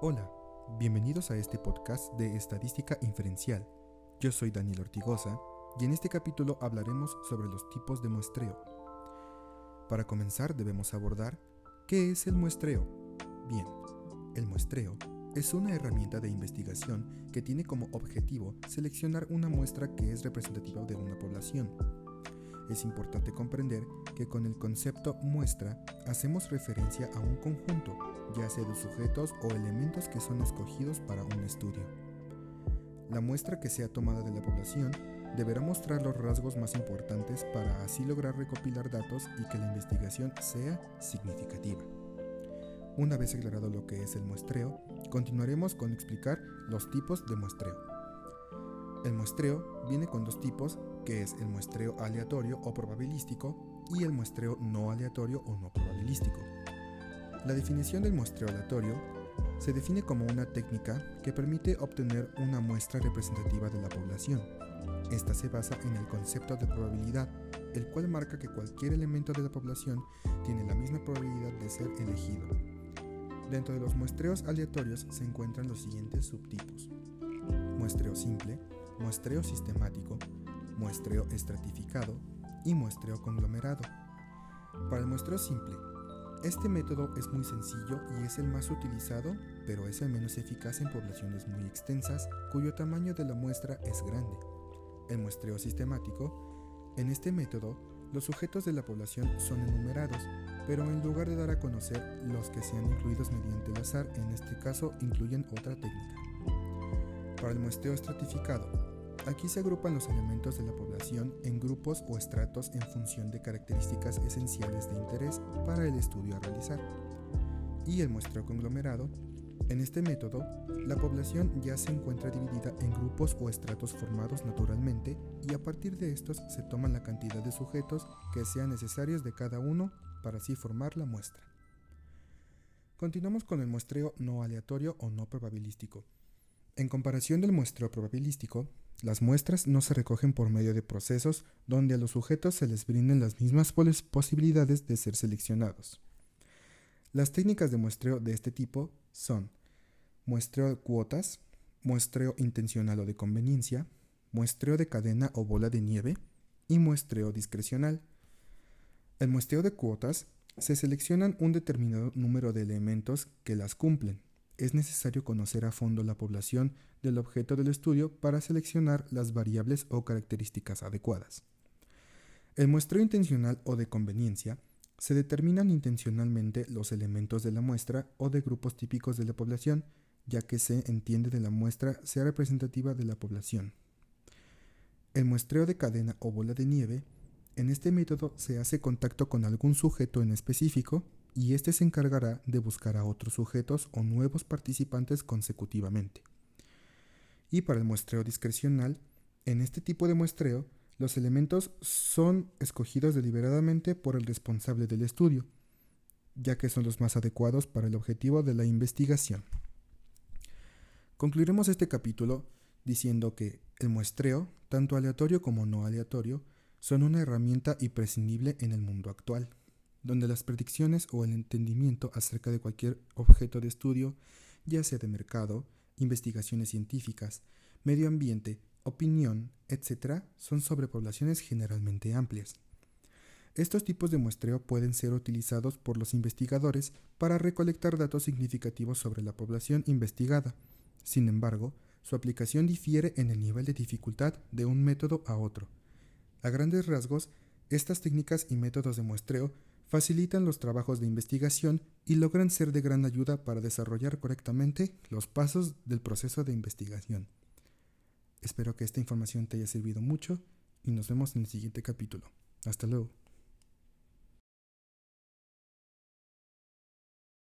Hola, bienvenidos a este podcast de Estadística Inferencial. Yo soy Daniel Ortigosa y en este capítulo hablaremos sobre los tipos de muestreo. Para comenzar debemos abordar qué es el muestreo. Bien, el muestreo es una herramienta de investigación que tiene como objetivo seleccionar una muestra que es representativa de una población es importante comprender que con el concepto muestra hacemos referencia a un conjunto, ya sea de sujetos o elementos que son escogidos para un estudio. La muestra que sea tomada de la población deberá mostrar los rasgos más importantes para así lograr recopilar datos y que la investigación sea significativa. Una vez aclarado lo que es el muestreo, continuaremos con explicar los tipos de muestreo. El muestreo viene con dos tipos que es el muestreo aleatorio o probabilístico y el muestreo no aleatorio o no probabilístico. La definición del muestreo aleatorio se define como una técnica que permite obtener una muestra representativa de la población. Esta se basa en el concepto de probabilidad, el cual marca que cualquier elemento de la población tiene la misma probabilidad de ser elegido. Dentro de los muestreos aleatorios se encuentran los siguientes subtipos. Muestreo simple, muestreo sistemático, muestreo estratificado y muestreo conglomerado. Para el muestreo simple, este método es muy sencillo y es el más utilizado, pero es el menos eficaz en poblaciones muy extensas cuyo tamaño de la muestra es grande. El muestreo sistemático, en este método, los sujetos de la población son enumerados, pero en lugar de dar a conocer los que sean incluidos mediante el azar, en este caso incluyen otra técnica. Para el muestreo estratificado, Aquí se agrupan los elementos de la población en grupos o estratos en función de características esenciales de interés para el estudio a realizar. Y el muestreo conglomerado. En este método, la población ya se encuentra dividida en grupos o estratos formados naturalmente y a partir de estos se toman la cantidad de sujetos que sean necesarios de cada uno para así formar la muestra. Continuamos con el muestreo no aleatorio o no probabilístico. En comparación del muestreo probabilístico, las muestras no se recogen por medio de procesos donde a los sujetos se les brinden las mismas posibilidades de ser seleccionados. Las técnicas de muestreo de este tipo son muestreo de cuotas, muestreo intencional o de conveniencia, muestreo de cadena o bola de nieve y muestreo discrecional. El muestreo de cuotas se seleccionan un determinado número de elementos que las cumplen es necesario conocer a fondo la población del objeto del estudio para seleccionar las variables o características adecuadas. El muestreo intencional o de conveniencia se determinan intencionalmente los elementos de la muestra o de grupos típicos de la población, ya que se entiende de la muestra sea representativa de la población. El muestreo de cadena o bola de nieve, en este método se hace contacto con algún sujeto en específico y éste se encargará de buscar a otros sujetos o nuevos participantes consecutivamente. Y para el muestreo discrecional, en este tipo de muestreo, los elementos son escogidos deliberadamente por el responsable del estudio, ya que son los más adecuados para el objetivo de la investigación. Concluiremos este capítulo diciendo que el muestreo, tanto aleatorio como no aleatorio, son una herramienta imprescindible en el mundo actual donde las predicciones o el entendimiento acerca de cualquier objeto de estudio, ya sea de mercado, investigaciones científicas, medio ambiente, opinión, etc., son sobre poblaciones generalmente amplias. Estos tipos de muestreo pueden ser utilizados por los investigadores para recolectar datos significativos sobre la población investigada. Sin embargo, su aplicación difiere en el nivel de dificultad de un método a otro. A grandes rasgos, estas técnicas y métodos de muestreo facilitan los trabajos de investigación y logran ser de gran ayuda para desarrollar correctamente los pasos del proceso de investigación. Espero que esta información te haya servido mucho y nos vemos en el siguiente capítulo. Hasta luego.